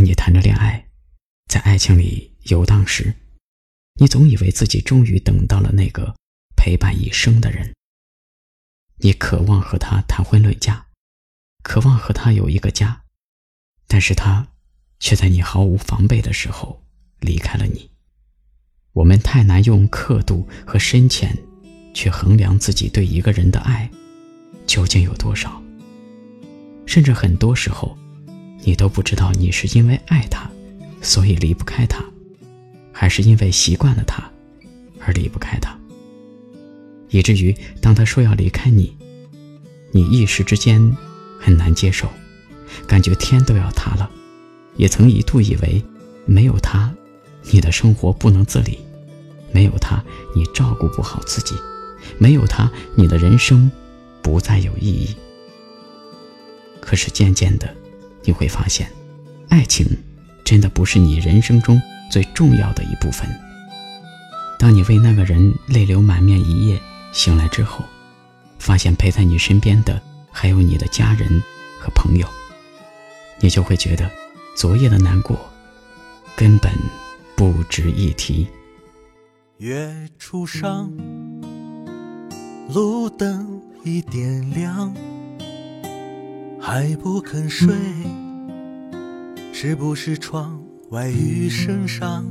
当你谈着恋爱，在爱情里游荡时，你总以为自己终于等到了那个陪伴一生的人。你渴望和他谈婚论嫁，渴望和他有一个家，但是他却在你毫无防备的时候离开了你。我们太难用刻度和深浅去衡量自己对一个人的爱究竟有多少，甚至很多时候。你都不知道，你是因为爱他，所以离不开他，还是因为习惯了他，而离不开他。以至于当他说要离开你，你一时之间很难接受，感觉天都要塌了。也曾一度以为，没有他，你的生活不能自理；没有他，你照顾不好自己；没有他，你的人生不再有意义。可是渐渐的。你会发现，爱情真的不是你人生中最重要的一部分。当你为那个人泪流满面一夜，醒来之后，发现陪在你身边的还有你的家人和朋友，你就会觉得昨夜的难过根本不值一提。月初上，路灯已点亮。还不肯睡，是不是窗外雨声上？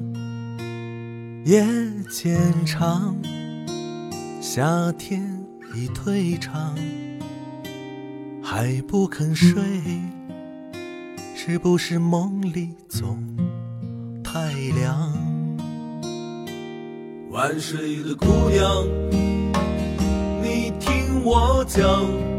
夜渐长，夏天已退场。还不肯睡，是不是梦里总太凉？晚睡的姑娘，你听我讲。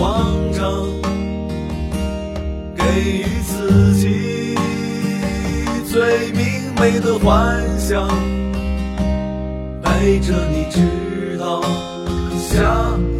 慌张，给予自己最明媚的幻想，陪着你直到下。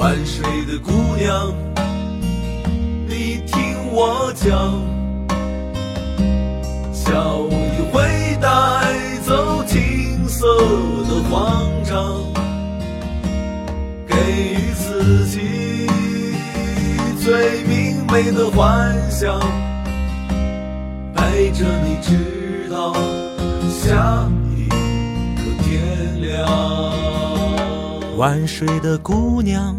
晚睡的姑娘，你听我讲，笑意会带走青涩的慌张，给予自己最明媚的幻想，陪着你直到下一个天亮。晚睡的姑娘。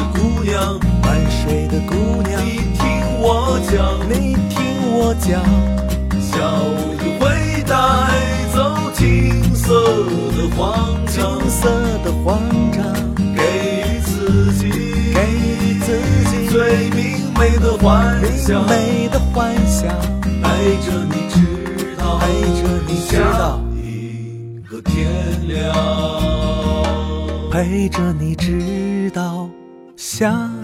听我讲，笑就会带走青涩的慌张，青涩的慌张，给予自己，给予自己最明媚的幻想，明媚的幻想，陪着你直到陪着你直到下一个天亮。陪着你直到下。